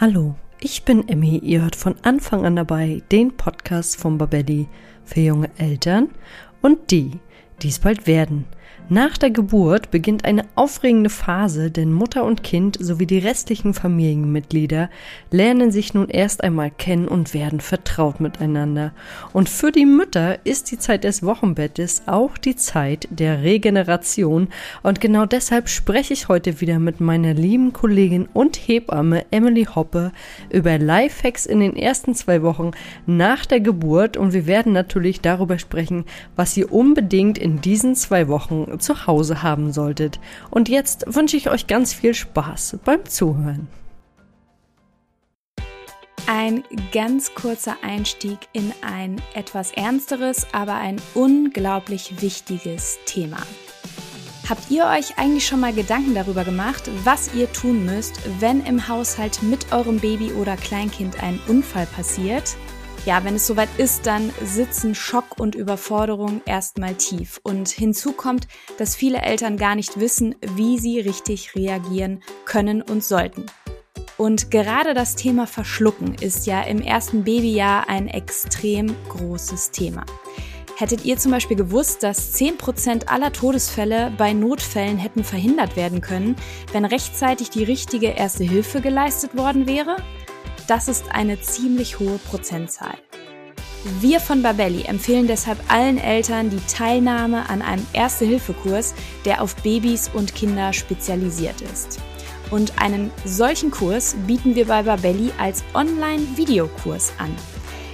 Hallo, ich bin Emmy. Ihr hört von Anfang an dabei den Podcast von Babelli für junge Eltern und die, die es bald werden. Nach der Geburt beginnt eine aufregende Phase, denn Mutter und Kind sowie die restlichen Familienmitglieder lernen sich nun erst einmal kennen und werden vertraut miteinander. Und für die Mütter ist die Zeit des Wochenbettes auch die Zeit der Regeneration. Und genau deshalb spreche ich heute wieder mit meiner lieben Kollegin und Hebamme Emily Hoppe über Lifehacks in den ersten zwei Wochen nach der Geburt. Und wir werden natürlich darüber sprechen, was ihr unbedingt in diesen zwei Wochen zu Hause haben solltet. Und jetzt wünsche ich euch ganz viel Spaß beim Zuhören. Ein ganz kurzer Einstieg in ein etwas ernsteres, aber ein unglaublich wichtiges Thema. Habt ihr euch eigentlich schon mal Gedanken darüber gemacht, was ihr tun müsst, wenn im Haushalt mit eurem Baby oder Kleinkind ein Unfall passiert? Ja, wenn es soweit ist, dann sitzen Schock und Überforderung erstmal tief. Und hinzu kommt, dass viele Eltern gar nicht wissen, wie sie richtig reagieren können und sollten. Und gerade das Thema Verschlucken ist ja im ersten Babyjahr ein extrem großes Thema. Hättet ihr zum Beispiel gewusst, dass 10% aller Todesfälle bei Notfällen hätten verhindert werden können, wenn rechtzeitig die richtige Erste Hilfe geleistet worden wäre? Das ist eine ziemlich hohe Prozentzahl. Wir von Babelli empfehlen deshalb allen Eltern die Teilnahme an einem Erste-Hilfe-Kurs, der auf Babys und Kinder spezialisiert ist. Und einen solchen Kurs bieten wir bei Babelli als Online-Videokurs an.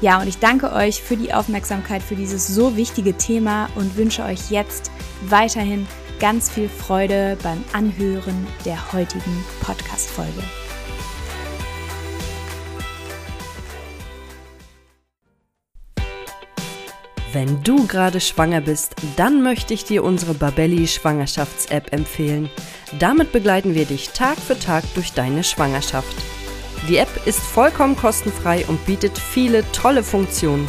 Ja, und ich danke euch für die Aufmerksamkeit für dieses so wichtige Thema und wünsche euch jetzt weiterhin ganz viel Freude beim Anhören der heutigen Podcast-Folge. Wenn du gerade schwanger bist, dann möchte ich dir unsere Babelli Schwangerschafts-App empfehlen. Damit begleiten wir dich Tag für Tag durch deine Schwangerschaft. Die App ist vollkommen kostenfrei und bietet viele tolle Funktionen.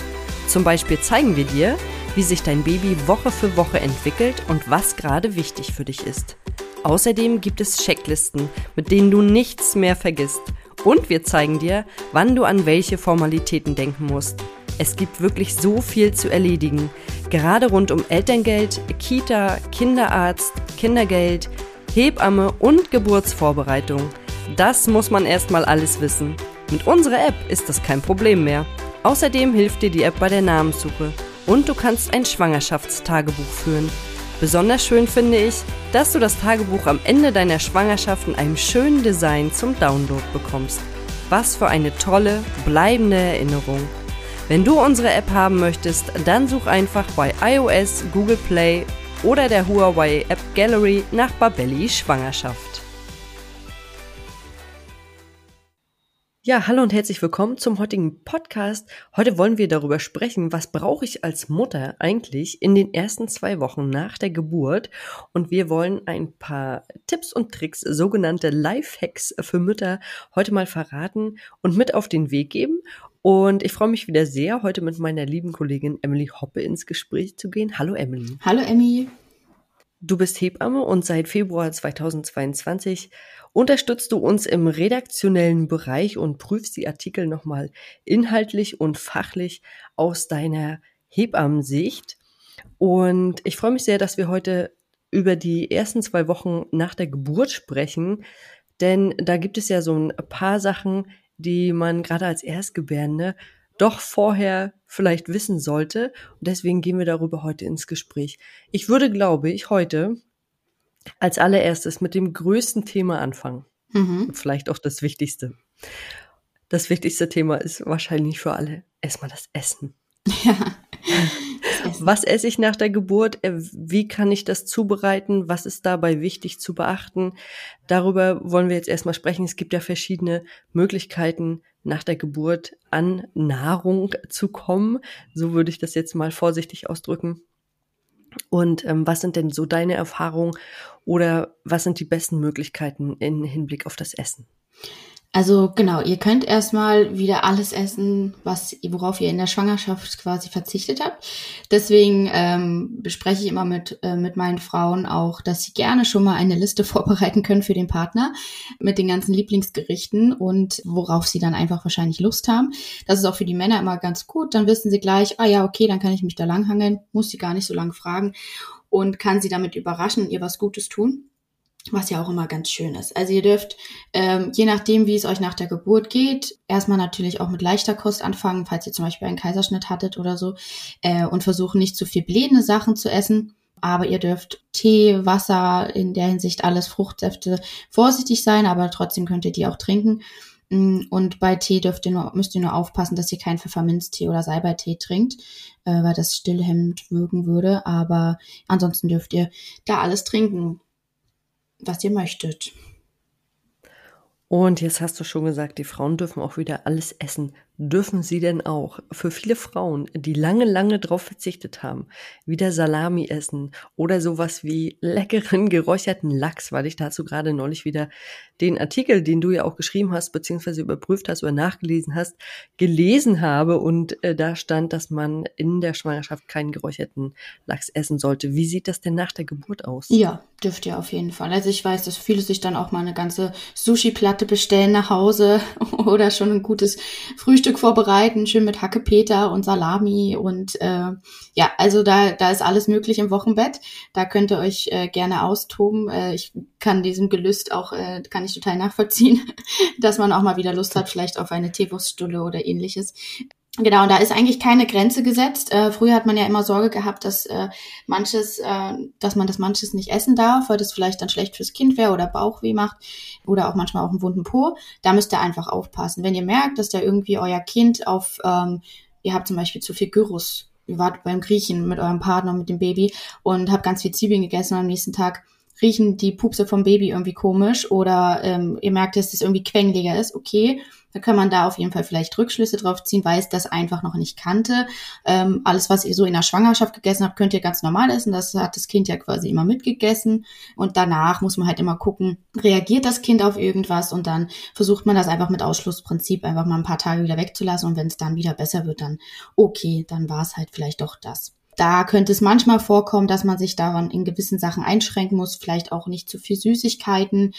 Zum Beispiel zeigen wir dir, wie sich dein Baby Woche für Woche entwickelt und was gerade wichtig für dich ist. Außerdem gibt es Checklisten, mit denen du nichts mehr vergisst. Und wir zeigen dir, wann du an welche Formalitäten denken musst. Es gibt wirklich so viel zu erledigen, gerade rund um Elterngeld, Kita, Kinderarzt, Kindergeld, Hebamme und Geburtsvorbereitung. Das muss man erstmal alles wissen. Mit unserer App ist das kein Problem mehr. Außerdem hilft dir die App bei der Namenssuche und du kannst ein Schwangerschaftstagebuch führen. Besonders schön finde ich, dass du das Tagebuch am Ende deiner Schwangerschaft in einem schönen Design zum Download bekommst. Was für eine tolle, bleibende Erinnerung. Wenn du unsere App haben möchtest, dann such einfach bei iOS, Google Play oder der Huawei App Gallery nach Babelli Schwangerschaft. Ja, hallo und herzlich willkommen zum heutigen Podcast. Heute wollen wir darüber sprechen, was brauche ich als Mutter eigentlich in den ersten zwei Wochen nach der Geburt. Und wir wollen ein paar Tipps und Tricks, sogenannte Lifehacks für Mütter, heute mal verraten und mit auf den Weg geben. Und ich freue mich wieder sehr, heute mit meiner lieben Kollegin Emily Hoppe ins Gespräch zu gehen. Hallo Emily. Hallo Emmy. Du bist Hebamme und seit Februar 2022 unterstützt du uns im redaktionellen Bereich und prüfst die Artikel nochmal inhaltlich und fachlich aus deiner Hebammensicht. Und ich freue mich sehr, dass wir heute über die ersten zwei Wochen nach der Geburt sprechen, denn da gibt es ja so ein paar Sachen, die man gerade als Erstgebärende doch vorher vielleicht wissen sollte. Und deswegen gehen wir darüber heute ins Gespräch. Ich würde, glaube ich, heute als allererstes mit dem größten Thema anfangen. Mhm. Vielleicht auch das Wichtigste. Das wichtigste Thema ist wahrscheinlich für alle erstmal das Essen. Ja. Was esse ich nach der Geburt? Äh, wie kann ich das zubereiten? Was ist dabei wichtig zu beachten? Darüber wollen wir jetzt erstmal sprechen. Es gibt ja verschiedene Möglichkeiten, nach der Geburt an Nahrung zu kommen. So würde ich das jetzt mal vorsichtig ausdrücken. Und ähm, was sind denn so deine Erfahrungen oder was sind die besten Möglichkeiten im Hinblick auf das Essen? Also genau, ihr könnt erstmal wieder alles essen, was, worauf ihr in der Schwangerschaft quasi verzichtet habt. Deswegen ähm, bespreche ich immer mit, äh, mit meinen Frauen auch, dass sie gerne schon mal eine Liste vorbereiten können für den Partner mit den ganzen Lieblingsgerichten und worauf sie dann einfach wahrscheinlich Lust haben. Das ist auch für die Männer immer ganz gut. Dann wissen sie gleich, ah ja, okay, dann kann ich mich da langhangeln, muss sie gar nicht so lange fragen und kann sie damit überraschen und ihr was Gutes tun was ja auch immer ganz schön ist. Also ihr dürft, ähm, je nachdem, wie es euch nach der Geburt geht, erstmal natürlich auch mit leichter Kost anfangen, falls ihr zum Beispiel einen Kaiserschnitt hattet oder so, äh, und versuchen nicht zu viel blähende Sachen zu essen. Aber ihr dürft Tee, Wasser, in der Hinsicht alles Fruchtsäfte vorsichtig sein, aber trotzdem könnt ihr die auch trinken. Mm, und bei Tee dürft ihr nur, müsst ihr nur aufpassen, dass ihr keinen Pfefferminztee oder Salbeitee trinkt, äh, weil das stillhemmend wirken würde. Aber ansonsten dürft ihr da alles trinken was ihr möchtet. Und jetzt hast du schon gesagt, die Frauen dürfen auch wieder alles essen. Dürfen sie denn auch für viele Frauen, die lange, lange drauf verzichtet haben, wieder Salami essen oder sowas wie leckeren geräucherten Lachs, weil ich dazu gerade neulich wieder den Artikel, den du ja auch geschrieben hast, beziehungsweise überprüft hast oder nachgelesen hast, gelesen habe und äh, da stand, dass man in der Schwangerschaft keinen geräucherten Lachs essen sollte. Wie sieht das denn nach der Geburt aus? Ja, dürft ihr auf jeden Fall. Also ich weiß, dass viele sich dann auch mal eine ganze Sushi-Platte bestellen nach Hause oder schon ein gutes Frühstück vorbereiten, schön mit Hackepeter und Salami und äh, ja, also da, da ist alles möglich im Wochenbett. Da könnt ihr euch äh, gerne austoben. Äh, ich kann diesem Gelüst auch, äh, kann ich total nachvollziehen, dass man auch mal wieder Lust hat, vielleicht auf eine Teewurststulle oder ähnliches. Genau, und da ist eigentlich keine Grenze gesetzt. Äh, früher hat man ja immer Sorge gehabt, dass äh, manches, äh, dass man das manches nicht essen darf, weil das vielleicht dann schlecht fürs Kind wäre oder Bauchweh macht oder auch manchmal auch einen wunden Po. Da müsst ihr einfach aufpassen. Wenn ihr merkt, dass da irgendwie euer Kind auf, ähm, ihr habt zum Beispiel zu viel Gyros, ihr wart beim Griechen mit eurem Partner, mit dem Baby und habt ganz viel Zwiebeln gegessen und am nächsten Tag riechen die Pupse vom Baby irgendwie komisch oder ähm, ihr merkt, dass es irgendwie quengeliger ist, okay, da kann man da auf jeden Fall vielleicht Rückschlüsse drauf ziehen, weil es das einfach noch nicht kannte. Ähm, alles, was ihr so in der Schwangerschaft gegessen habt, könnt ihr ganz normal essen. Das hat das Kind ja quasi immer mitgegessen. Und danach muss man halt immer gucken, reagiert das Kind auf irgendwas und dann versucht man das einfach mit Ausschlussprinzip einfach mal ein paar Tage wieder wegzulassen. Und wenn es dann wieder besser wird, dann okay, dann war es halt vielleicht doch das. Da könnte es manchmal vorkommen, dass man sich daran in gewissen Sachen einschränken muss, vielleicht auch nicht zu viel Süßigkeiten,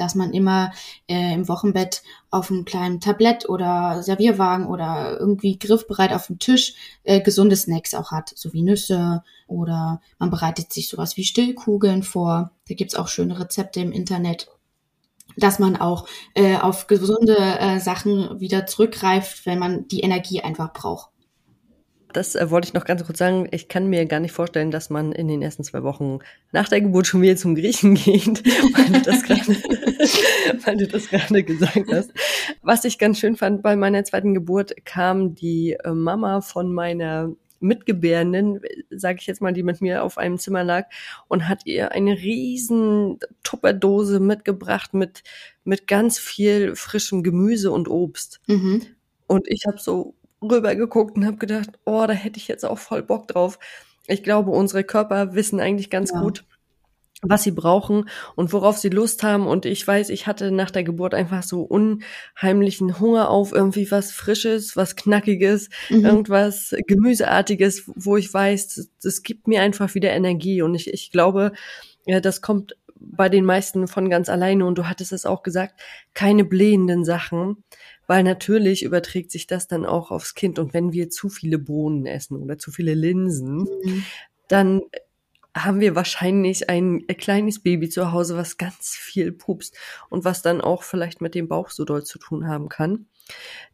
dass man immer äh, im Wochenbett auf einem kleinen Tablett oder Servierwagen oder irgendwie griffbereit auf dem Tisch äh, gesunde Snacks auch hat, so wie Nüsse oder man bereitet sich sowas wie Stillkugeln vor. Da gibt's auch schöne Rezepte im Internet dass man auch äh, auf gesunde äh, Sachen wieder zurückgreift, wenn man die Energie einfach braucht. Das äh, wollte ich noch ganz kurz sagen. Ich kann mir gar nicht vorstellen, dass man in den ersten zwei Wochen nach der Geburt schon wieder zum Griechen geht, weil du das gerade, weil du das gerade gesagt hast. Was ich ganz schön fand, bei meiner zweiten Geburt kam die äh, Mama von meiner Mitgebärenden, sage ich jetzt mal, die mit mir auf einem Zimmer lag und hat ihr eine riesen Tupperdose mitgebracht mit mit ganz viel frischem Gemüse und Obst. Mhm. Und ich habe so rübergeguckt und habe gedacht, oh, da hätte ich jetzt auch voll Bock drauf. Ich glaube, unsere Körper wissen eigentlich ganz ja. gut, was sie brauchen und worauf sie Lust haben. Und ich weiß, ich hatte nach der Geburt einfach so unheimlichen Hunger auf irgendwie was Frisches, was Knackiges, mhm. irgendwas Gemüseartiges, wo ich weiß, das gibt mir einfach wieder Energie. Und ich, ich glaube, ja, das kommt bei den meisten von ganz alleine. Und du hattest es auch gesagt, keine blähenden Sachen weil natürlich überträgt sich das dann auch aufs Kind. Und wenn wir zu viele Bohnen essen oder zu viele Linsen, mhm. dann haben wir wahrscheinlich ein kleines Baby zu Hause, was ganz viel pupst und was dann auch vielleicht mit dem Bauch so doll zu tun haben kann.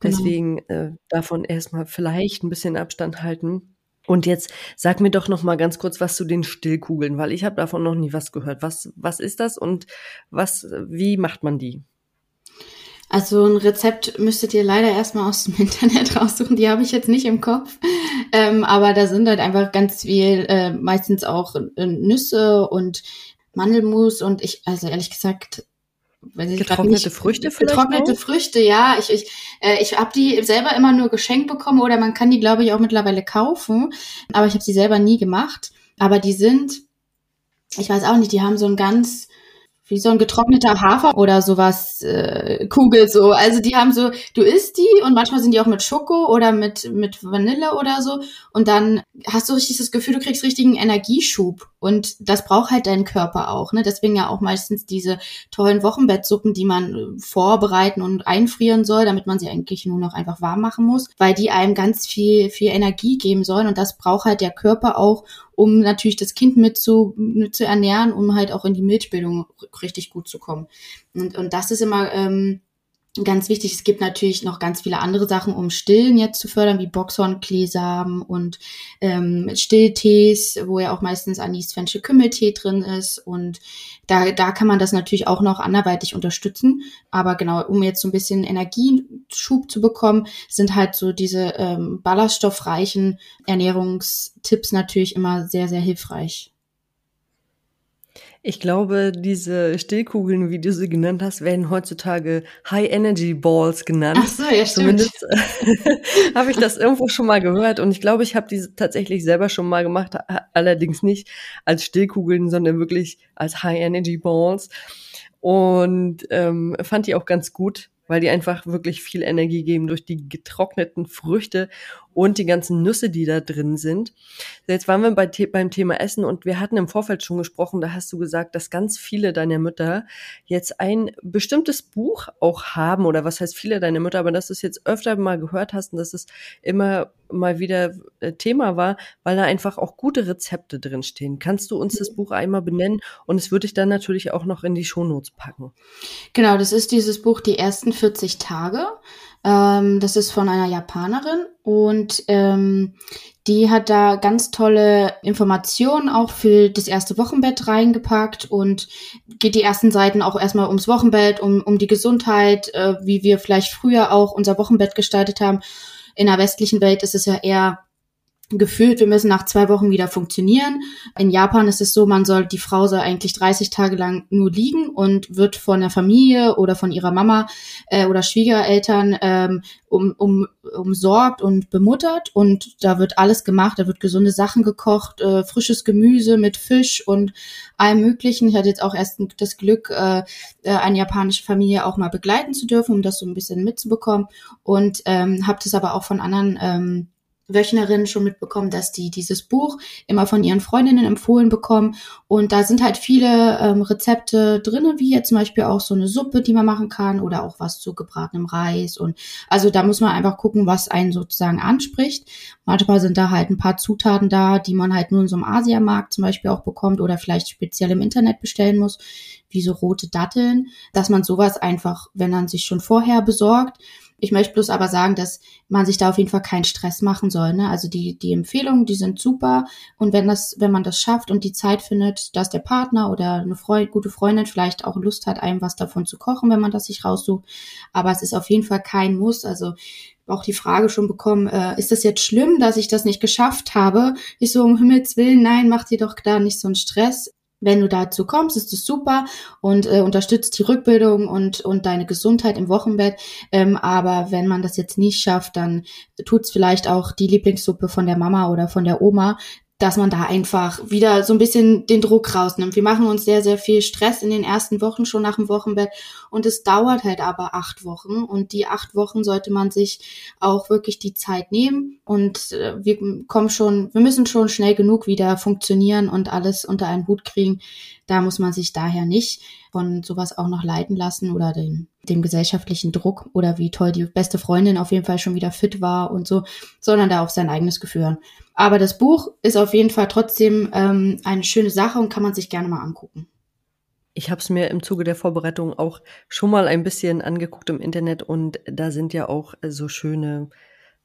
Genau. Deswegen äh, davon erstmal vielleicht ein bisschen Abstand halten. Und jetzt sag mir doch noch mal ganz kurz was zu den Stillkugeln, weil ich habe davon noch nie was gehört. Was was ist das und was wie macht man die? Also ein Rezept müsstet ihr leider erstmal aus dem Internet raussuchen. Die habe ich jetzt nicht im Kopf. Ähm, aber da sind halt einfach ganz viel, äh, meistens auch äh, Nüsse und Mandelmus und ich, also ehrlich gesagt, weiß ich getrocknete nicht, Früchte vielleicht getrocknete auch? Früchte ja ich ich äh, ich habe die selber immer nur geschenkt bekommen oder man kann die glaube ich auch mittlerweile kaufen aber ich habe sie selber nie gemacht aber die sind ich weiß auch nicht die haben so ein ganz wie so ein getrockneter Hafer oder sowas, äh, Kugel so. Also die haben so, du isst die und manchmal sind die auch mit Schoko oder mit, mit Vanille oder so. Und dann hast du richtig das Gefühl, du kriegst richtigen Energieschub. Und das braucht halt dein Körper auch. Ne? Deswegen ja auch meistens diese tollen Wochenbettsuppen, die man äh, vorbereiten und einfrieren soll, damit man sie eigentlich nur noch einfach warm machen muss, weil die einem ganz viel, viel Energie geben sollen. Und das braucht halt der Körper auch, um natürlich das Kind mit zu, mit zu ernähren, um halt auch in die Milchbildung richtig gut zu kommen. Und, und das ist immer ähm, ganz wichtig. Es gibt natürlich noch ganz viele andere Sachen, um Stillen jetzt zu fördern, wie Boxhornkleesamen und ähm, Stilltees, wo ja auch meistens Anis, Fenchel, Kümmeltee drin ist. Und da, da kann man das natürlich auch noch anderweitig unterstützen. Aber genau, um jetzt so ein bisschen Energieschub zu bekommen, sind halt so diese ähm, ballaststoffreichen Ernährungstipps natürlich immer sehr, sehr hilfreich. Ich glaube, diese Stillkugeln, wie du sie genannt hast, werden heutzutage High Energy Balls genannt. Ach so, ja, stimmt. Zumindest habe ich das irgendwo schon mal gehört und ich glaube, ich habe diese tatsächlich selber schon mal gemacht, allerdings nicht als Stillkugeln, sondern wirklich als High Energy Balls und ähm, fand die auch ganz gut weil die einfach wirklich viel Energie geben durch die getrockneten Früchte und die ganzen Nüsse, die da drin sind. Jetzt waren wir bei, beim Thema Essen und wir hatten im Vorfeld schon gesprochen, da hast du gesagt, dass ganz viele deiner Mütter jetzt ein bestimmtes Buch auch haben oder was heißt viele deiner Mütter, aber dass du es jetzt öfter mal gehört hast und dass es immer mal wieder äh, Thema war, weil da einfach auch gute Rezepte drin stehen. Kannst du uns das Buch einmal benennen und es würde ich dann natürlich auch noch in die Shownotes packen. Genau, das ist dieses Buch Die ersten 40 Tage. Ähm, das ist von einer Japanerin und ähm, die hat da ganz tolle Informationen auch für das erste Wochenbett reingepackt und geht die ersten Seiten auch erstmal ums Wochenbett, um, um die Gesundheit, äh, wie wir vielleicht früher auch unser Wochenbett gestaltet haben. In der westlichen Welt ist es ja eher gefühlt, wir müssen nach zwei Wochen wieder funktionieren. In Japan ist es so, man soll, die Frau soll eigentlich 30 Tage lang nur liegen und wird von der Familie oder von ihrer Mama äh, oder Schwiegereltern ähm, um, um, umsorgt und bemuttert und da wird alles gemacht, da wird gesunde Sachen gekocht, äh, frisches Gemüse mit Fisch und allem möglichen. Ich hatte jetzt auch erst das Glück, äh, äh eine japanische Familie auch mal begleiten zu dürfen, um das so ein bisschen mitzubekommen und ähm, habe das aber auch von anderen ähm, Wöchnerinnen schon mitbekommen, dass die dieses Buch immer von ihren Freundinnen empfohlen bekommen. Und da sind halt viele ähm, Rezepte drinnen, wie jetzt zum Beispiel auch so eine Suppe, die man machen kann oder auch was zu gebratenem Reis. Und also da muss man einfach gucken, was einen sozusagen anspricht. Manchmal sind da halt ein paar Zutaten da, die man halt nur in so einem Asiamarkt zum Beispiel auch bekommt oder vielleicht speziell im Internet bestellen muss, wie so rote Datteln, dass man sowas einfach, wenn man sich schon vorher besorgt, ich möchte bloß aber sagen, dass man sich da auf jeden Fall keinen Stress machen soll. Ne? Also die, die Empfehlungen, die sind super. Und wenn das, wenn man das schafft und die Zeit findet, dass der Partner oder eine Freund, gute Freundin vielleicht auch Lust hat, einem was davon zu kochen, wenn man das sich raussucht. Aber es ist auf jeden Fall kein Muss. Also auch die Frage schon bekommen, äh, ist das jetzt schlimm, dass ich das nicht geschafft habe? Ich so, um Himmels Willen, nein, mach dir doch da nicht so einen Stress. Wenn du dazu kommst, ist es super und äh, unterstützt die Rückbildung und, und deine Gesundheit im Wochenbett. Ähm, aber wenn man das jetzt nicht schafft, dann tut's vielleicht auch die Lieblingssuppe von der Mama oder von der Oma, dass man da einfach wieder so ein bisschen den Druck rausnimmt. Wir machen uns sehr, sehr viel Stress in den ersten Wochen schon nach dem Wochenbett und es dauert halt aber acht Wochen und die acht Wochen sollte man sich auch wirklich die Zeit nehmen und äh, wir kommen schon, wir müssen schon schnell genug wieder funktionieren und alles unter einen Hut kriegen. Da muss man sich daher nicht von sowas auch noch leiten lassen oder den, dem gesellschaftlichen Druck oder wie toll die beste Freundin auf jeden Fall schon wieder fit war und so, sondern da auf sein eigenes Gefühl hören. Aber das Buch ist auf jeden Fall trotzdem ähm, eine schöne Sache und kann man sich gerne mal angucken. Ich habe es mir im Zuge der Vorbereitung auch schon mal ein bisschen angeguckt im Internet und da sind ja auch so schöne,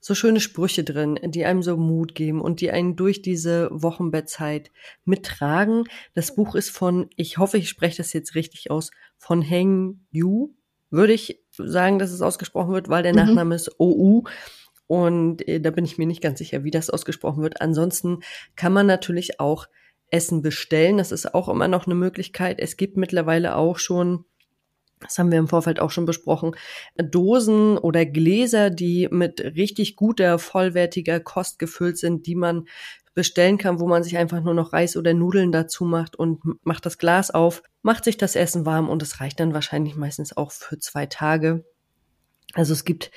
so schöne Sprüche drin, die einem so Mut geben und die einen durch diese Wochenbettzeit mittragen. Das Buch ist von, ich hoffe, ich spreche das jetzt richtig aus, von Heng Yu, würde ich sagen, dass es ausgesprochen wird, weil der mhm. Nachname ist OU. Und äh, da bin ich mir nicht ganz sicher, wie das ausgesprochen wird. Ansonsten kann man natürlich auch Essen bestellen. Das ist auch immer noch eine Möglichkeit. Es gibt mittlerweile auch schon das haben wir im Vorfeld auch schon besprochen, Dosen oder Gläser, die mit richtig guter, vollwertiger Kost gefüllt sind, die man bestellen kann, wo man sich einfach nur noch Reis oder Nudeln dazu macht und macht das Glas auf, macht sich das Essen warm und es reicht dann wahrscheinlich meistens auch für zwei Tage. Also es gibt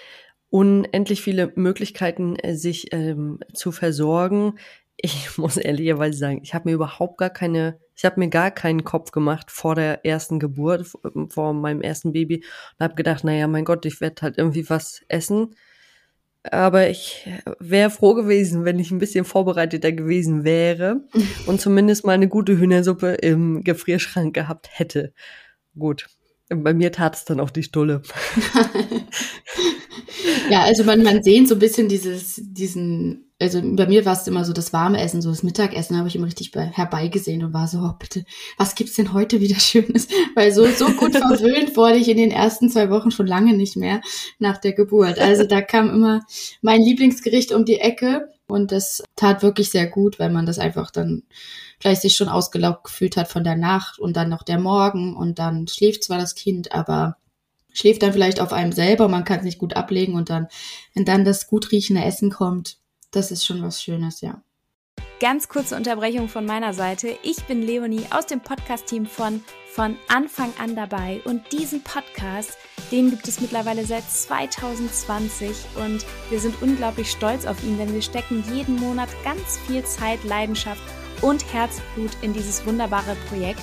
unendlich viele Möglichkeiten, sich ähm, zu versorgen ich muss ehrlicherweise sagen, ich habe mir überhaupt gar keine, ich habe mir gar keinen Kopf gemacht vor der ersten Geburt, vor meinem ersten Baby und habe gedacht, naja, mein Gott, ich werde halt irgendwie was essen. Aber ich wäre froh gewesen, wenn ich ein bisschen vorbereiteter gewesen wäre und zumindest mal eine gute Hühnersuppe im Gefrierschrank gehabt hätte. Gut. Bei mir tat es dann auch die Stulle. ja, also man, man sehnt so ein bisschen dieses, diesen also bei mir war es immer so das warme Essen, so das Mittagessen habe ich immer richtig herbeigesehen und war so, oh, bitte, was gibt's denn heute wieder Schönes? Weil so, so gut verwöhnt wurde ich in den ersten zwei Wochen schon lange nicht mehr nach der Geburt. Also da kam immer mein Lieblingsgericht um die Ecke und das tat wirklich sehr gut, weil man das einfach dann gleich sich schon ausgelaugt gefühlt hat von der Nacht und dann noch der Morgen und dann schläft zwar das Kind, aber schläft dann vielleicht auf einem selber, man kann es nicht gut ablegen und dann, wenn dann das gut riechende Essen kommt, das ist schon was Schönes, ja. Ganz kurze Unterbrechung von meiner Seite. Ich bin Leonie aus dem Podcast-Team von von Anfang an dabei und diesen Podcast, den gibt es mittlerweile seit 2020 und wir sind unglaublich stolz auf ihn, denn wir stecken jeden Monat ganz viel Zeit, Leidenschaft und Herzblut in dieses wunderbare Projekt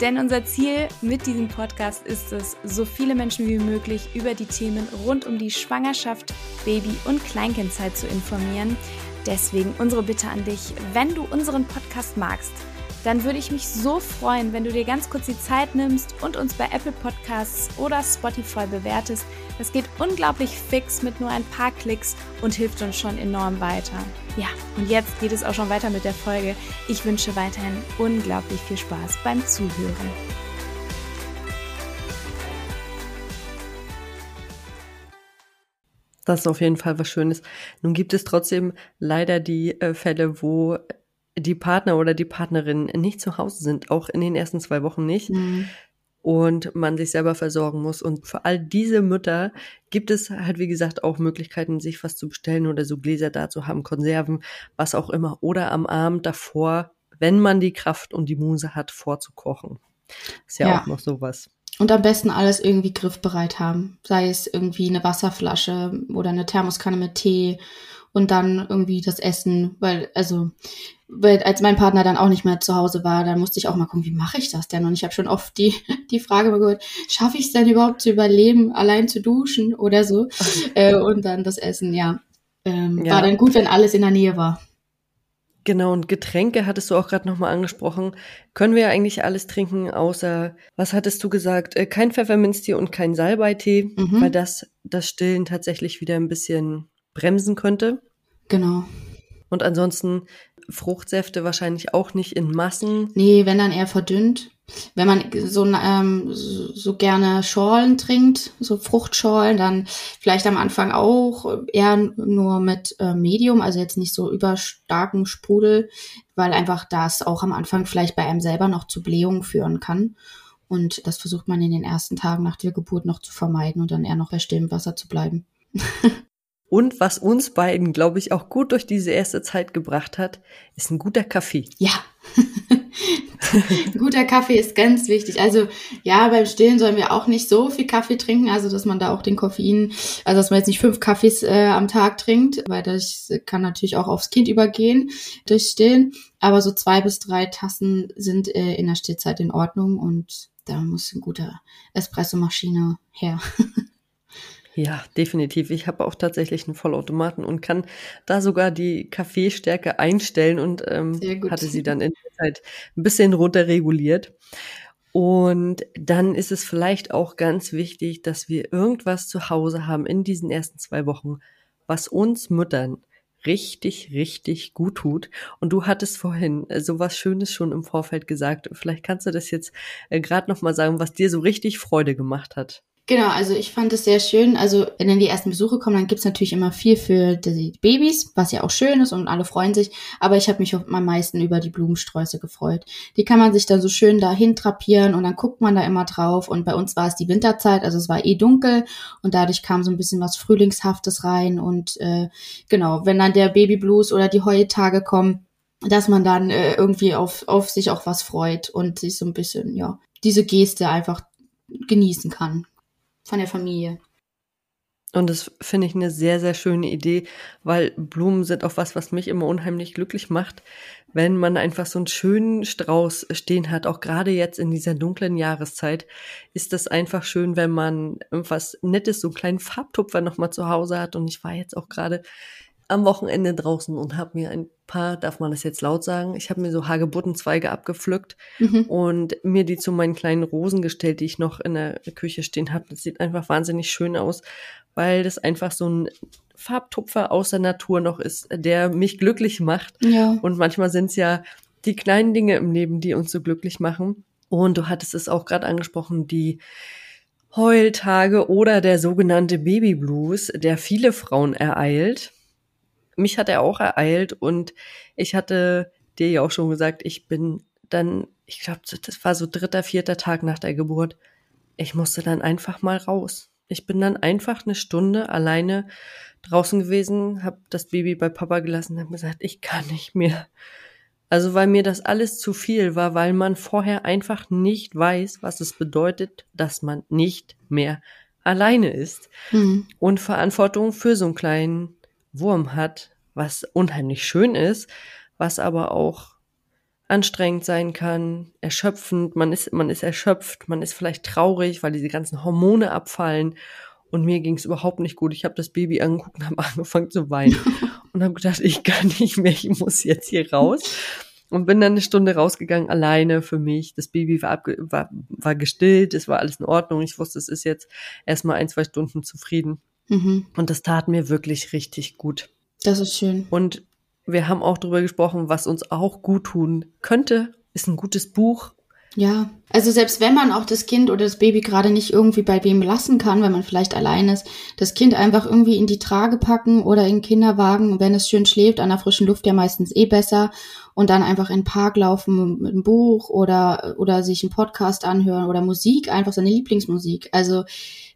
Denn unser Ziel mit diesem Podcast ist es, so viele Menschen wie möglich über die Themen rund um die Schwangerschaft, Baby- und Kleinkindzeit zu informieren. Deswegen unsere Bitte an dich, wenn du unseren Podcast magst, dann würde ich mich so freuen, wenn du dir ganz kurz die Zeit nimmst und uns bei Apple Podcasts oder Spotify bewertest. Das geht unglaublich fix mit nur ein paar Klicks und hilft uns schon enorm weiter. Ja, und jetzt geht es auch schon weiter mit der Folge. Ich wünsche weiterhin unglaublich viel Spaß beim Zuhören. Das ist auf jeden Fall was Schönes. Nun gibt es trotzdem leider die äh, Fälle, wo die Partner oder die Partnerin nicht zu Hause sind, auch in den ersten zwei Wochen nicht. Mhm. Und man sich selber versorgen muss. Und für all diese Mütter gibt es halt, wie gesagt, auch Möglichkeiten, sich was zu bestellen oder so Gläser da zu haben, Konserven, was auch immer. Oder am Abend davor, wenn man die Kraft und die Muse hat, vorzukochen. Ist ja, ja. auch noch sowas. Und am besten alles irgendwie griffbereit haben. Sei es irgendwie eine Wasserflasche oder eine Thermoskanne mit Tee und dann irgendwie das Essen, weil, also, weil als mein Partner dann auch nicht mehr zu Hause war, dann musste ich auch mal gucken, wie mache ich das denn? Und ich habe schon oft die, die Frage gehört, schaffe ich es denn überhaupt zu überleben, allein zu duschen oder so? äh, und dann das Essen, ja. Ähm, ja. War dann gut, wenn alles in der Nähe war. Genau, und Getränke hattest du auch gerade nochmal angesprochen. Können wir eigentlich alles trinken, außer, was hattest du gesagt? Äh, kein Pfefferminztee und kein Salbeitee, mhm. weil das das Stillen tatsächlich wieder ein bisschen bremsen könnte. Genau. Und ansonsten Fruchtsäfte wahrscheinlich auch nicht in Massen. Nee, wenn dann eher verdünnt. Wenn man so, ähm, so gerne Schorlen trinkt, so Fruchtschorlen, dann vielleicht am Anfang auch eher nur mit äh, Medium, also jetzt nicht so überstarken Sprudel, weil einfach das auch am Anfang vielleicht bei einem selber noch zu Blähungen führen kann. Und das versucht man in den ersten Tagen nach der Geburt noch zu vermeiden und dann eher noch bei stillem Wasser zu bleiben. Und was uns beiden, glaube ich, auch gut durch diese erste Zeit gebracht hat, ist ein guter Kaffee. Ja, Guter Kaffee ist ganz wichtig. Also ja, beim Stillen sollen wir auch nicht so viel Kaffee trinken, also dass man da auch den Koffein, also dass man jetzt nicht fünf Kaffees äh, am Tag trinkt, weil das kann natürlich auch aufs Kind übergehen durch Stillen. Aber so zwei bis drei Tassen sind äh, in der Stillzeit in Ordnung und da muss ein guter Espressomaschine her. Ja, definitiv. Ich habe auch tatsächlich einen Vollautomaten und kann da sogar die Kaffeestärke einstellen und ähm, hatte sie dann in der Zeit ein bisschen runterreguliert. Und dann ist es vielleicht auch ganz wichtig, dass wir irgendwas zu Hause haben in diesen ersten zwei Wochen, was uns Müttern richtig, richtig gut tut. Und du hattest vorhin äh, so was Schönes schon im Vorfeld gesagt. Vielleicht kannst du das jetzt äh, gerade noch mal sagen, was dir so richtig Freude gemacht hat. Genau, also ich fand es sehr schön. Also wenn dann die ersten Besuche kommen, dann gibt's natürlich immer viel für die Babys, was ja auch schön ist und alle freuen sich. Aber ich habe mich am meisten über die Blumensträuße gefreut. Die kann man sich dann so schön dahin trapieren und dann guckt man da immer drauf. Und bei uns war es die Winterzeit, also es war eh dunkel und dadurch kam so ein bisschen was Frühlingshaftes rein. Und äh, genau, wenn dann der Babyblues oder die Heutage kommen, dass man dann äh, irgendwie auf, auf sich auch was freut und sich so ein bisschen, ja, diese Geste einfach genießen kann von der Familie. Und das finde ich eine sehr, sehr schöne Idee, weil Blumen sind auch was, was mich immer unheimlich glücklich macht, wenn man einfach so einen schönen Strauß stehen hat. Auch gerade jetzt in dieser dunklen Jahreszeit ist das einfach schön, wenn man irgendwas Nettes, so einen kleinen Farbtupfer nochmal zu Hause hat. Und ich war jetzt auch gerade am Wochenende draußen und habe mir ein paar, darf man das jetzt laut sagen, ich habe mir so Hagebuttenzweige abgepflückt mhm. und mir die zu meinen kleinen Rosen gestellt, die ich noch in der Küche stehen habe. Das sieht einfach wahnsinnig schön aus, weil das einfach so ein Farbtupfer aus der Natur noch ist, der mich glücklich macht. Ja. Und manchmal sind es ja die kleinen Dinge im Leben, die uns so glücklich machen. Und du hattest es auch gerade angesprochen, die Heultage oder der sogenannte Babyblues, der viele Frauen ereilt mich hat er auch ereilt und ich hatte dir ja auch schon gesagt, ich bin dann, ich glaube, das war so dritter, vierter Tag nach der Geburt. Ich musste dann einfach mal raus. Ich bin dann einfach eine Stunde alleine draußen gewesen, habe das Baby bei Papa gelassen, habe gesagt, ich kann nicht mehr. Also weil mir das alles zu viel war, weil man vorher einfach nicht weiß, was es bedeutet, dass man nicht mehr alleine ist mhm. und Verantwortung für so einen kleinen Wurm hat, was unheimlich schön ist, was aber auch anstrengend sein kann, erschöpfend, man ist, man ist erschöpft, man ist vielleicht traurig, weil diese ganzen Hormone abfallen. Und mir ging es überhaupt nicht gut. Ich habe das Baby angeguckt und habe angefangen zu weinen und habe gedacht, ich kann nicht mehr, ich muss jetzt hier raus. Und bin dann eine Stunde rausgegangen, alleine für mich. Das Baby war, war, war gestillt, es war alles in Ordnung. Ich wusste, es ist jetzt erstmal ein, zwei Stunden zufrieden. Mhm. Und das tat mir wirklich richtig gut. Das ist schön. Und wir haben auch darüber gesprochen, was uns auch gut tun könnte, ist ein gutes Buch. Ja, also selbst wenn man auch das Kind oder das Baby gerade nicht irgendwie bei wem lassen kann, wenn man vielleicht allein ist, das Kind einfach irgendwie in die Trage packen oder in den Kinderwagen, wenn es schön schläft, an der frischen Luft ja meistens eh besser und dann einfach in den Park laufen mit einem Buch oder, oder sich einen Podcast anhören oder Musik, einfach seine Lieblingsmusik. Also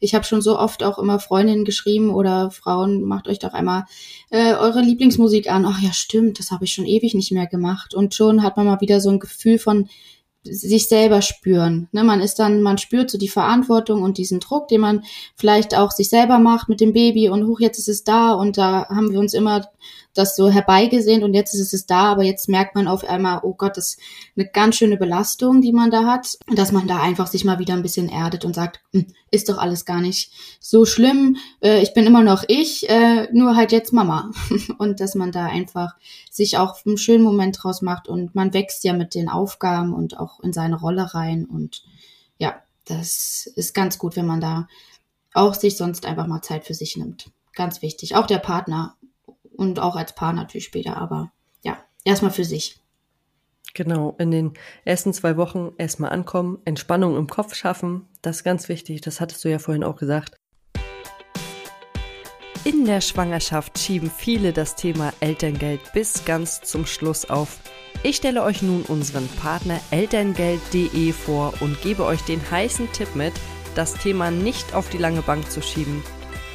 ich habe schon so oft auch immer Freundinnen geschrieben oder Frauen, macht euch doch einmal äh, eure Lieblingsmusik an. Ach ja, stimmt, das habe ich schon ewig nicht mehr gemacht. Und schon hat man mal wieder so ein Gefühl von sich selber spüren. Ne, man ist dann, man spürt so die Verantwortung und diesen Druck, den man vielleicht auch sich selber macht mit dem Baby und hoch, jetzt ist es da und da haben wir uns immer das so herbeigesehnt und jetzt ist es da, aber jetzt merkt man auf einmal, oh Gott, das ist eine ganz schöne Belastung, die man da hat, dass man da einfach sich mal wieder ein bisschen erdet und sagt, hm, ist doch alles gar nicht so schlimm, äh, ich bin immer noch ich, äh, nur halt jetzt Mama und dass man da einfach sich auch einen schönen Moment draus macht und man wächst ja mit den Aufgaben und auch in seine Rolle rein und ja, das ist ganz gut, wenn man da auch sich sonst einfach mal Zeit für sich nimmt. Ganz wichtig. Auch der Partner und auch als Paar natürlich später, aber ja, erstmal für sich. Genau, in den ersten zwei Wochen erstmal ankommen, Entspannung im Kopf schaffen, das ist ganz wichtig, das hattest du ja vorhin auch gesagt. In der Schwangerschaft schieben viele das Thema Elterngeld bis ganz zum Schluss auf. Ich stelle euch nun unseren Partner elterngeld.de vor und gebe euch den heißen Tipp mit, das Thema nicht auf die lange Bank zu schieben.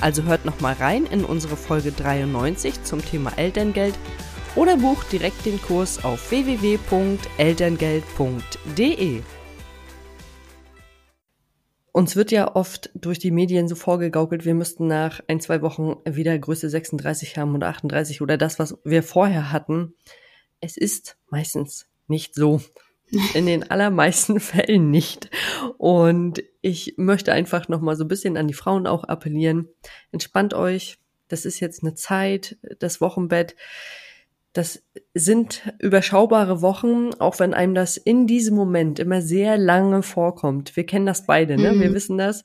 Also hört nochmal rein in unsere Folge 93 zum Thema Elterngeld oder bucht direkt den Kurs auf www.elterngeld.de. Uns wird ja oft durch die Medien so vorgegaukelt, wir müssten nach ein, zwei Wochen wieder Größe 36 haben oder 38 oder das, was wir vorher hatten. Es ist meistens nicht so. In den allermeisten Fällen nicht. Und ich möchte einfach nochmal so ein bisschen an die Frauen auch appellieren. Entspannt euch. Das ist jetzt eine Zeit, das Wochenbett. Das sind überschaubare Wochen, auch wenn einem das in diesem Moment immer sehr lange vorkommt. Wir kennen das beide, ne? Mhm. Wir wissen das,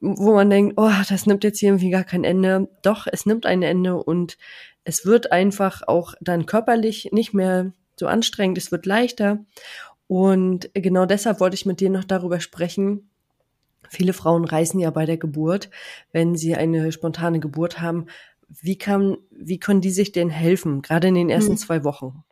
wo man denkt, oh, das nimmt jetzt hier irgendwie gar kein Ende. Doch, es nimmt ein Ende und es wird einfach auch dann körperlich nicht mehr so anstrengend, es wird leichter. Und genau deshalb wollte ich mit dir noch darüber sprechen. Viele Frauen reißen ja bei der Geburt, wenn sie eine spontane Geburt haben. Wie kann, wie können die sich denn helfen, gerade in den ersten hm. zwei Wochen?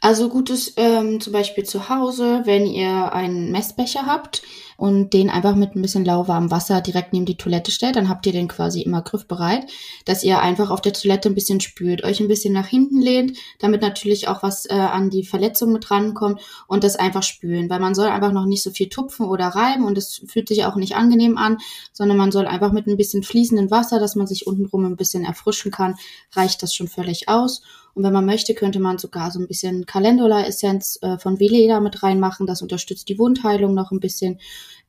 Also gut ist ähm, zum Beispiel zu Hause, wenn ihr einen Messbecher habt und den einfach mit ein bisschen lauwarmem Wasser direkt neben die Toilette stellt, dann habt ihr den quasi immer griffbereit, dass ihr einfach auf der Toilette ein bisschen spült, euch ein bisschen nach hinten lehnt, damit natürlich auch was äh, an die Verletzung mit rankommt und das einfach spülen, weil man soll einfach noch nicht so viel tupfen oder reiben und es fühlt sich auch nicht angenehm an, sondern man soll einfach mit ein bisschen fließendem Wasser, dass man sich untenrum ein bisschen erfrischen kann, reicht das schon völlig aus. Und wenn man möchte, könnte man sogar so ein bisschen Calendula-Essenz äh, von Veleda mit reinmachen. Das unterstützt die Wundheilung noch ein bisschen.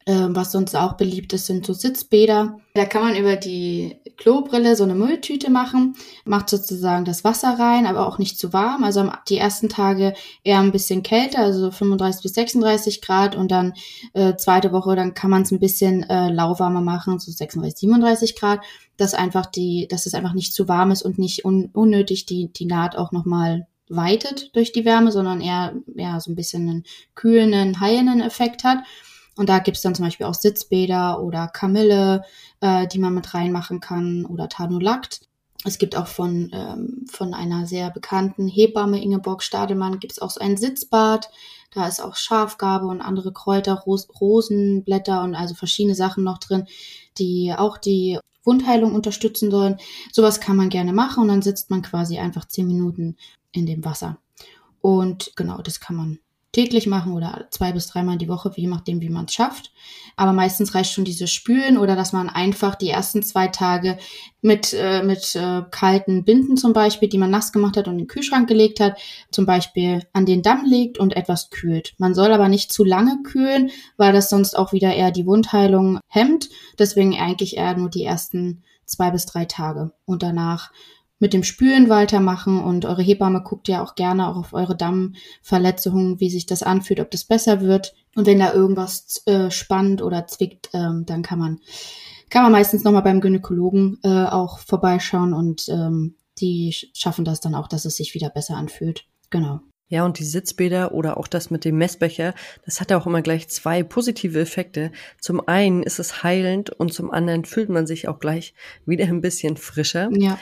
Ähm, was sonst auch beliebt ist, sind so Sitzbäder. Da kann man über die Klobrille so eine Mülltüte machen, macht sozusagen das Wasser rein, aber auch nicht zu warm. Also die ersten Tage eher ein bisschen kälter, also 35 bis 36 Grad und dann äh, zweite Woche, dann kann man es ein bisschen äh, lauwarmer machen, so 36, 37 Grad, dass einfach die, dass es einfach nicht zu warm ist und nicht un unnötig die, die Naht auch nochmal weitet durch die Wärme, sondern eher, eher so ein bisschen einen kühlenden, heilenden Effekt hat. Und da gibt's dann zum Beispiel auch Sitzbäder oder Kamille, äh, die man mit reinmachen kann oder Tanolakt. Es gibt auch von, ähm, von einer sehr bekannten Hebamme Ingeborg Stadelmann gibt's auch so ein Sitzbad. Da ist auch Schafgabe und andere Kräuter, Ros Rosenblätter und also verschiedene Sachen noch drin, die auch die Wundheilung unterstützen sollen. Sowas kann man gerne machen und dann sitzt man quasi einfach zehn Minuten in dem Wasser. Und genau, das kann man täglich machen oder zwei bis dreimal die Woche, je nachdem, wie man es schafft. Aber meistens reicht schon dieses Spülen oder dass man einfach die ersten zwei Tage mit, äh, mit äh, kalten Binden zum Beispiel, die man nass gemacht hat und in den Kühlschrank gelegt hat, zum Beispiel an den Damm legt und etwas kühlt. Man soll aber nicht zu lange kühlen, weil das sonst auch wieder eher die Wundheilung hemmt. Deswegen eigentlich eher nur die ersten zwei bis drei Tage. Und danach mit dem Spülen weitermachen und eure Hebamme guckt ja auch gerne auch auf eure Dammverletzungen, wie sich das anfühlt, ob das besser wird. Und wenn da irgendwas äh, spannt oder zwickt, ähm, dann kann man kann man meistens nochmal beim Gynäkologen äh, auch vorbeischauen und ähm, die schaffen das dann auch, dass es sich wieder besser anfühlt. Genau. Ja, und die Sitzbäder oder auch das mit dem Messbecher, das hat ja auch immer gleich zwei positive Effekte. Zum einen ist es heilend und zum anderen fühlt man sich auch gleich wieder ein bisschen frischer. Ja.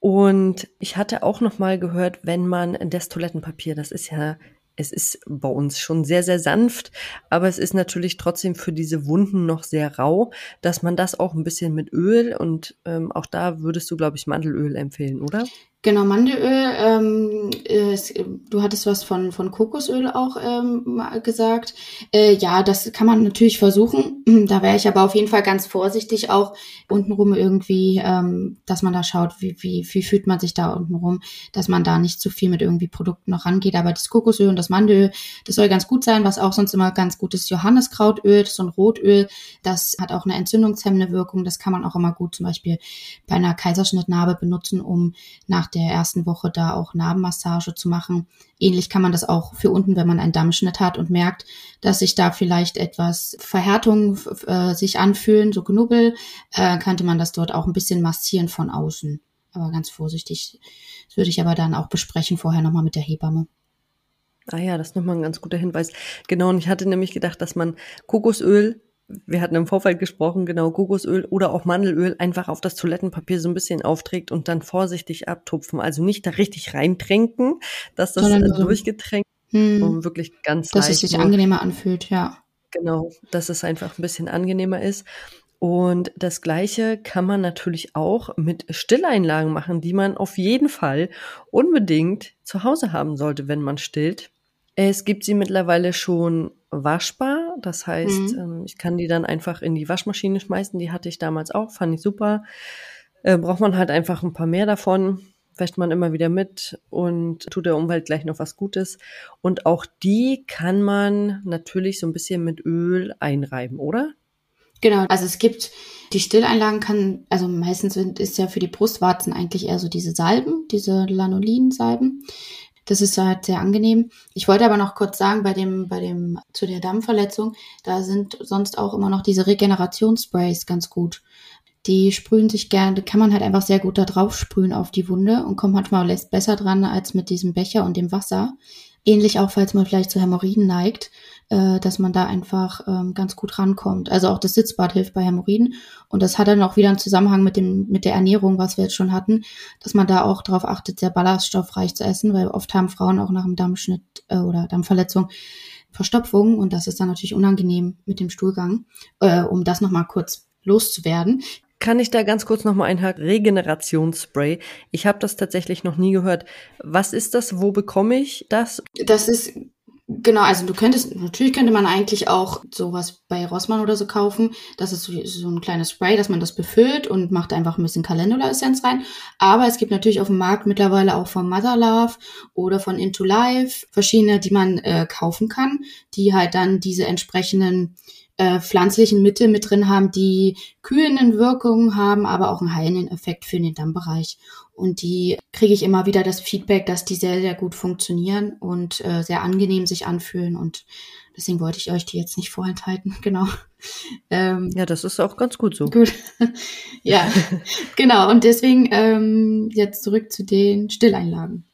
Und ich hatte auch noch mal gehört, wenn man das Toilettenpapier, das ist ja es ist bei uns schon sehr, sehr sanft, aber es ist natürlich trotzdem für diese Wunden noch sehr rau, dass man das auch ein bisschen mit Öl und ähm, auch da würdest du, glaube ich, Mandelöl empfehlen, oder? Genau, Mandelöl. Ähm, ist, du hattest was von, von Kokosöl auch ähm, gesagt. Äh, ja, das kann man natürlich versuchen. Da wäre ich aber auf jeden Fall ganz vorsichtig, auch untenrum irgendwie, ähm, dass man da schaut, wie, wie, wie fühlt man sich da untenrum, dass man da nicht zu viel mit irgendwie Produkten noch rangeht. Aber das Kokosöl und das Mandelöl, das soll ganz gut sein. Was auch sonst immer ganz gut ist, Johanniskrautöl, das ist so ein Rotöl. Das hat auch eine entzündungshemmende Wirkung. Das kann man auch immer gut zum Beispiel bei einer Kaiserschnittnarbe benutzen, um nach der ersten Woche da auch Narbenmassage zu machen. Ähnlich kann man das auch für unten, wenn man einen Dammschnitt hat und merkt, dass sich da vielleicht etwas Verhärtung äh, sich anfühlen, so Knubbel, äh, könnte man das dort auch ein bisschen massieren von außen. Aber ganz vorsichtig. Das würde ich aber dann auch besprechen vorher nochmal mit der Hebamme. Ah ja, das ist nochmal ein ganz guter Hinweis. Genau, und ich hatte nämlich gedacht, dass man Kokosöl, wir hatten im Vorfeld gesprochen, genau, Kokosöl oder auch Mandelöl einfach auf das Toilettenpapier so ein bisschen aufträgt und dann vorsichtig abtupfen. Also nicht da richtig reintränken, dass das Sondern so durchgetränkt hm, und wirklich ganz Dass es sich angenehmer anfühlt, ja. Genau, dass es einfach ein bisschen angenehmer ist. Und das Gleiche kann man natürlich auch mit Stilleinlagen machen, die man auf jeden Fall unbedingt zu Hause haben sollte, wenn man stillt. Es gibt sie mittlerweile schon waschbar. Das heißt, mhm. Ähm, ich kann die dann einfach in die Waschmaschine schmeißen. Die hatte ich damals auch, fand ich super. Äh, braucht man halt einfach ein paar mehr davon. Wäscht man immer wieder mit und tut der Umwelt gleich noch was Gutes. Und auch die kann man natürlich so ein bisschen mit Öl einreiben, oder? Genau, also es gibt die Stilleinlagen kann, also meistens sind, ist ja für die Brustwarzen eigentlich eher so diese Salben, diese Lanolin-Salben. Das ist halt sehr angenehm. Ich wollte aber noch kurz sagen, bei dem, bei dem, zu der Dammverletzung, da sind sonst auch immer noch diese Regenerationssprays ganz gut. Die sprühen sich gerne, kann man halt einfach sehr gut da drauf sprühen auf die Wunde und kommt manchmal besser dran als mit diesem Becher und dem Wasser. Ähnlich auch, falls man vielleicht zu Hämorrhoiden neigt, äh, dass man da einfach ähm, ganz gut rankommt. Also auch das Sitzbad hilft bei Hämorrhoiden. Und das hat dann auch wieder einen Zusammenhang mit dem, mit der Ernährung, was wir jetzt schon hatten, dass man da auch darauf achtet, sehr ballaststoffreich zu essen, weil oft haben Frauen auch nach einem Dammschnitt äh, oder Dammverletzung Verstopfung und das ist dann natürlich unangenehm mit dem Stuhlgang, äh, um das nochmal kurz loszuwerden. Kann ich da ganz kurz nochmal einhaken? Regenerationsspray. Ich habe das tatsächlich noch nie gehört. Was ist das? Wo bekomme ich das? Das ist Genau, also du könntest, natürlich könnte man eigentlich auch sowas bei Rossmann oder so kaufen. Das ist so, ein kleines Spray, dass man das befüllt und macht einfach ein bisschen Calendula-Essenz rein. Aber es gibt natürlich auf dem Markt mittlerweile auch von Mother Love oder von Into Life verschiedene, die man äh, kaufen kann, die halt dann diese entsprechenden äh, pflanzlichen Mittel mit drin haben, die kühlenden Wirkungen haben, aber auch einen heilenden Effekt für den Dammbereich. Und die kriege ich immer wieder das Feedback, dass die sehr, sehr gut funktionieren und äh, sehr angenehm sich anfühlen. Und deswegen wollte ich euch die jetzt nicht vorenthalten. Genau. Ähm, ja, das ist auch ganz gut so. Gut. ja, genau. Und deswegen ähm, jetzt zurück zu den Stilleinlagen.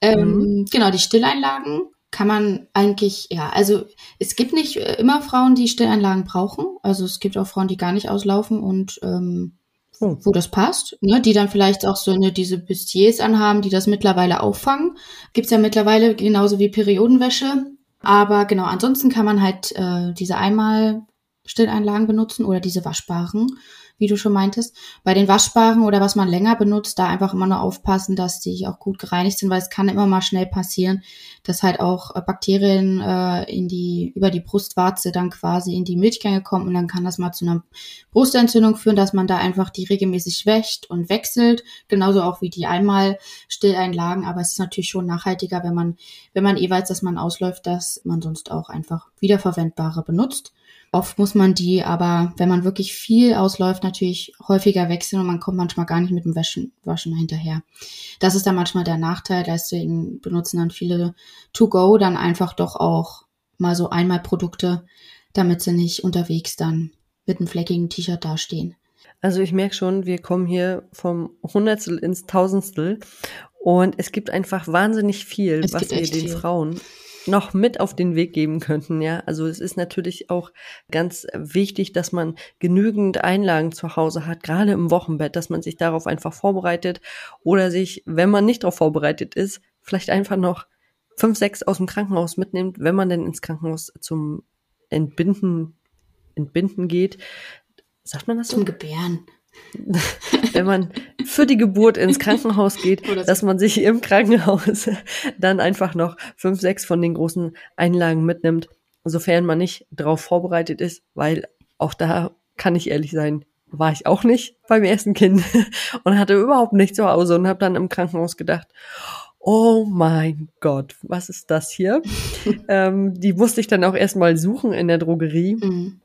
Ähm, mhm. Genau, die Stilleinlagen kann man eigentlich, ja, also es gibt nicht äh, immer Frauen, die Stillanlagen brauchen. Also es gibt auch Frauen, die gar nicht auslaufen und ähm. Wo das passt, ne, die dann vielleicht auch so eine, diese Bustiers anhaben, die das mittlerweile auffangen. Gibt's ja mittlerweile genauso wie Periodenwäsche. Aber genau, ansonsten kann man halt äh, diese einmal Stilleinlagen benutzen oder diese waschbaren wie du schon meintest. Bei den waschbaren oder was man länger benutzt, da einfach immer nur aufpassen, dass die auch gut gereinigt sind, weil es kann immer mal schnell passieren, dass halt auch äh, Bakterien äh, in die, über die Brustwarze dann quasi in die Milchgänge kommen und dann kann das mal zu einer Brustentzündung führen, dass man da einfach die regelmäßig wäscht und wechselt. Genauso auch wie die einmal Stilleinlagen, aber es ist natürlich schon nachhaltiger, wenn man, wenn man eh weiß, dass man ausläuft, dass man sonst auch einfach wiederverwendbare benutzt. Oft muss man die aber, wenn man wirklich viel ausläuft, natürlich häufiger wechseln und man kommt manchmal gar nicht mit dem Waschen, Waschen hinterher. Das ist dann manchmal der Nachteil, deswegen benutzen dann viele To-Go dann einfach doch auch mal so einmal Produkte, damit sie nicht unterwegs dann mit einem fleckigen T-Shirt dastehen. Also ich merke schon, wir kommen hier vom Hundertstel ins Tausendstel und es gibt einfach wahnsinnig viel, es was wir den viel. Frauen noch mit auf den Weg geben könnten, ja. Also es ist natürlich auch ganz wichtig, dass man genügend Einlagen zu Hause hat, gerade im Wochenbett, dass man sich darauf einfach vorbereitet oder sich, wenn man nicht darauf vorbereitet ist, vielleicht einfach noch fünf, sechs aus dem Krankenhaus mitnimmt, wenn man denn ins Krankenhaus zum Entbinden, Entbinden geht. Sagt man das so? Zum Gebären. Wenn man für die Geburt ins Krankenhaus geht, dass man sich im Krankenhaus dann einfach noch fünf, sechs von den großen Einlagen mitnimmt, sofern man nicht darauf vorbereitet ist, weil auch da kann ich ehrlich sein, war ich auch nicht beim ersten Kind und hatte überhaupt nichts zu Hause und habe dann im Krankenhaus gedacht, oh mein Gott, was ist das hier? ähm, die musste ich dann auch erstmal suchen in der Drogerie. Mhm.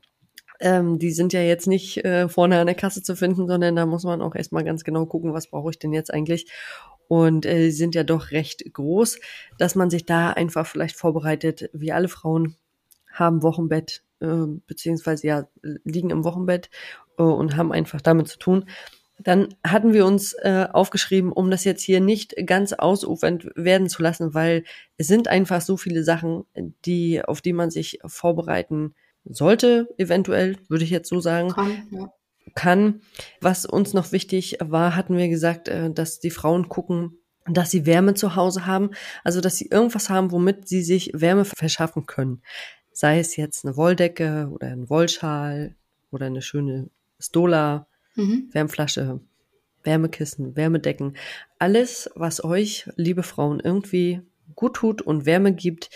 Ähm, die sind ja jetzt nicht äh, vorne an der Kasse zu finden, sondern da muss man auch erstmal ganz genau gucken, was brauche ich denn jetzt eigentlich. und äh, sind ja doch recht groß, dass man sich da einfach vielleicht vorbereitet, wie alle Frauen haben Wochenbett, äh, beziehungsweise ja, liegen im Wochenbett äh, und haben einfach damit zu tun. Dann hatten wir uns äh, aufgeschrieben, um das jetzt hier nicht ganz ausufernd werden zu lassen, weil es sind einfach so viele Sachen, die, auf die man sich vorbereiten sollte, eventuell, würde ich jetzt so sagen. Kann, ja. Kann. Was uns noch wichtig war, hatten wir gesagt, äh, dass die Frauen gucken, dass sie Wärme zu Hause haben, also dass sie irgendwas haben, womit sie sich Wärme verschaffen können. Sei es jetzt eine Wolldecke oder ein Wollschal oder eine schöne Stola, mhm. Wärmflasche, Wärmekissen, Wärmedecken. Alles, was euch, liebe Frauen, irgendwie gut tut und Wärme gibt,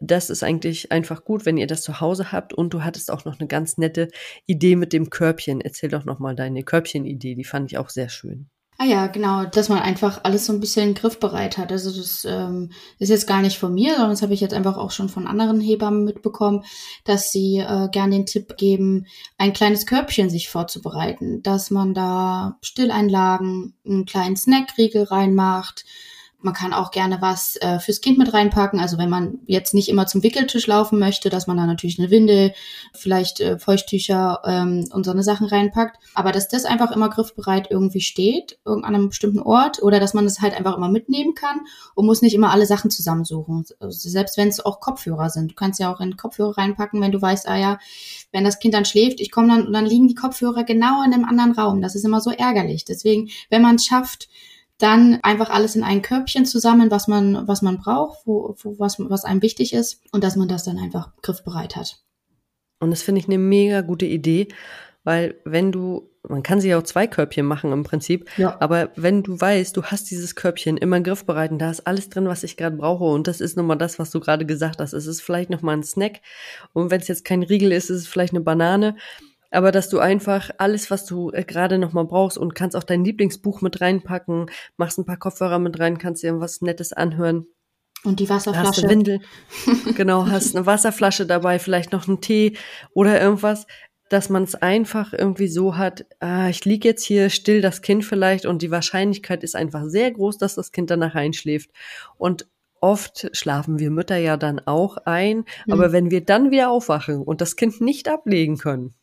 das ist eigentlich einfach gut, wenn ihr das zu Hause habt. Und du hattest auch noch eine ganz nette Idee mit dem Körbchen. Erzähl doch noch mal deine Körbchen-Idee, die fand ich auch sehr schön. Ah ja, genau, dass man einfach alles so ein bisschen griffbereit hat. Also das ähm, ist jetzt gar nicht von mir, sondern das habe ich jetzt einfach auch schon von anderen Hebammen mitbekommen, dass sie äh, gern den Tipp geben, ein kleines Körbchen sich vorzubereiten, dass man da Stilleinlagen, einen kleinen Snackriegel reinmacht, man kann auch gerne was äh, fürs Kind mit reinpacken. Also wenn man jetzt nicht immer zum Wickeltisch laufen möchte, dass man da natürlich eine Windel, vielleicht äh, Feuchttücher ähm, und so eine Sachen reinpackt. Aber dass das einfach immer griffbereit irgendwie steht, an einem bestimmten Ort, oder dass man es das halt einfach immer mitnehmen kann und muss nicht immer alle Sachen zusammensuchen. Also selbst wenn es auch Kopfhörer sind. Du kannst ja auch in Kopfhörer reinpacken, wenn du weißt, ah ja, wenn das Kind dann schläft, ich komme dann und dann liegen die Kopfhörer genau in einem anderen Raum. Das ist immer so ärgerlich. Deswegen, wenn man es schafft, dann einfach alles in ein Körbchen zusammen, was man, was man braucht, wo, wo, was, was einem wichtig ist und dass man das dann einfach griffbereit hat. Und das finde ich eine mega gute Idee, weil wenn du, man kann sich auch zwei Körbchen machen im Prinzip, ja. aber wenn du weißt, du hast dieses Körbchen immer griffbereit und da ist alles drin, was ich gerade brauche und das ist nochmal das, was du gerade gesagt hast. Es ist vielleicht nochmal ein Snack und wenn es jetzt kein Riegel ist, ist es vielleicht eine Banane aber dass du einfach alles, was du äh, gerade noch mal brauchst und kannst auch dein Lieblingsbuch mit reinpacken, machst ein paar Kopfhörer mit rein, kannst dir was Nettes anhören. Und die Wasserflasche. Hast eine Windel. genau, hast eine Wasserflasche dabei, vielleicht noch einen Tee oder irgendwas, dass man es einfach irgendwie so hat, ah, ich lieg jetzt hier still, das Kind vielleicht, und die Wahrscheinlichkeit ist einfach sehr groß, dass das Kind danach einschläft. Und oft schlafen wir Mütter ja dann auch ein, mhm. aber wenn wir dann wieder aufwachen und das Kind nicht ablegen können,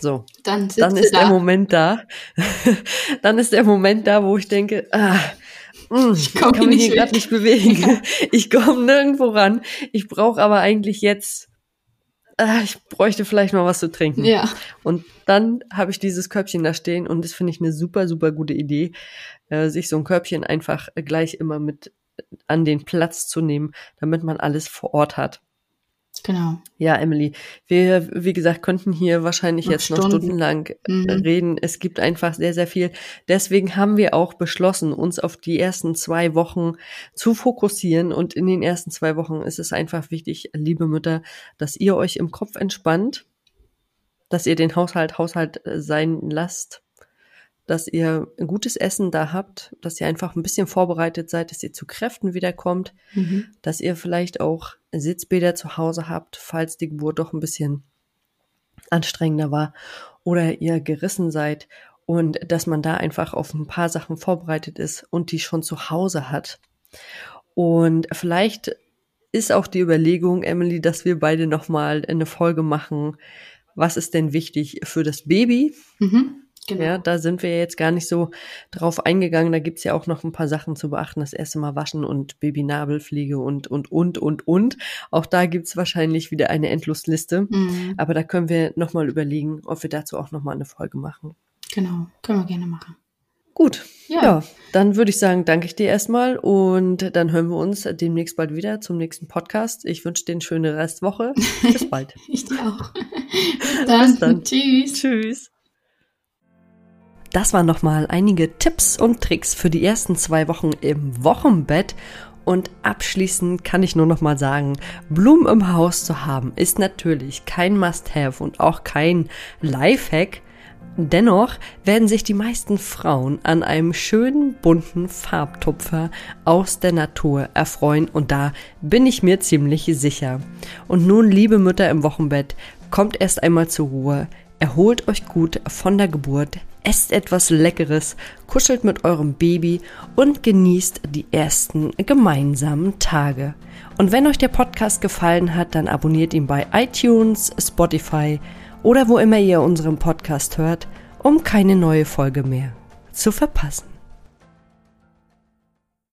so, dann, dann ist da. der Moment da. dann ist der Moment da, wo ich denke, ah, mh, mm, ich, kann mich hier gerade nicht bewegen. Ja. Ich komme nirgendwo ran. Ich brauche aber eigentlich jetzt, ah, ich bräuchte vielleicht mal was zu trinken. Ja. Und dann habe ich dieses Körbchen da stehen und das finde ich eine super, super gute Idee, äh, sich so ein Körbchen einfach gleich immer mit an den Platz zu nehmen, damit man alles vor Ort hat. Genau. Ja, Emily, wir, wie gesagt, könnten hier wahrscheinlich noch jetzt Stunden. noch stundenlang äh, mhm. reden. Es gibt einfach sehr, sehr viel. Deswegen haben wir auch beschlossen, uns auf die ersten zwei Wochen zu fokussieren. Und in den ersten zwei Wochen ist es einfach wichtig, liebe Mütter, dass ihr euch im Kopf entspannt, dass ihr den Haushalt Haushalt äh, sein lasst, dass ihr ein gutes Essen da habt, dass ihr einfach ein bisschen vorbereitet seid, dass ihr zu Kräften wiederkommt, mhm. dass ihr vielleicht auch Sitzbäder zu Hause habt, falls die Geburt doch ein bisschen anstrengender war oder ihr gerissen seid und dass man da einfach auf ein paar Sachen vorbereitet ist und die schon zu Hause hat. Und vielleicht ist auch die Überlegung, Emily, dass wir beide nochmal eine Folge machen. Was ist denn wichtig für das Baby? Mhm. Genau. Ja, da sind wir jetzt gar nicht so drauf eingegangen. Da gibt's ja auch noch ein paar Sachen zu beachten. Das erste Mal waschen und Babynabelfliege und, und, und, und, und. Auch da gibt's wahrscheinlich wieder eine Endlosliste. Mhm. Aber da können wir nochmal überlegen, ob wir dazu auch nochmal eine Folge machen. Genau, können wir gerne machen. Gut, ja. ja, dann würde ich sagen, danke ich dir erstmal und dann hören wir uns demnächst bald wieder zum nächsten Podcast. Ich wünsche dir eine schöne Restwoche. Bis bald. ich dir auch. Bis dann. Bis dann. Tschüss. Tschüss. Das waren nochmal einige Tipps und Tricks für die ersten zwei Wochen im Wochenbett. Und abschließend kann ich nur noch mal sagen, Blumen im Haus zu haben ist natürlich kein Must-Have und auch kein Lifehack. Dennoch werden sich die meisten Frauen an einem schönen bunten Farbtupfer aus der Natur erfreuen und da bin ich mir ziemlich sicher. Und nun, liebe Mütter im Wochenbett, kommt erst einmal zur Ruhe, erholt euch gut von der Geburt, esst etwas Leckeres, kuschelt mit eurem Baby und genießt die ersten gemeinsamen Tage. Und wenn euch der Podcast gefallen hat, dann abonniert ihn bei iTunes, Spotify oder wo immer ihr unseren Podcast hört, um keine neue Folge mehr zu verpassen.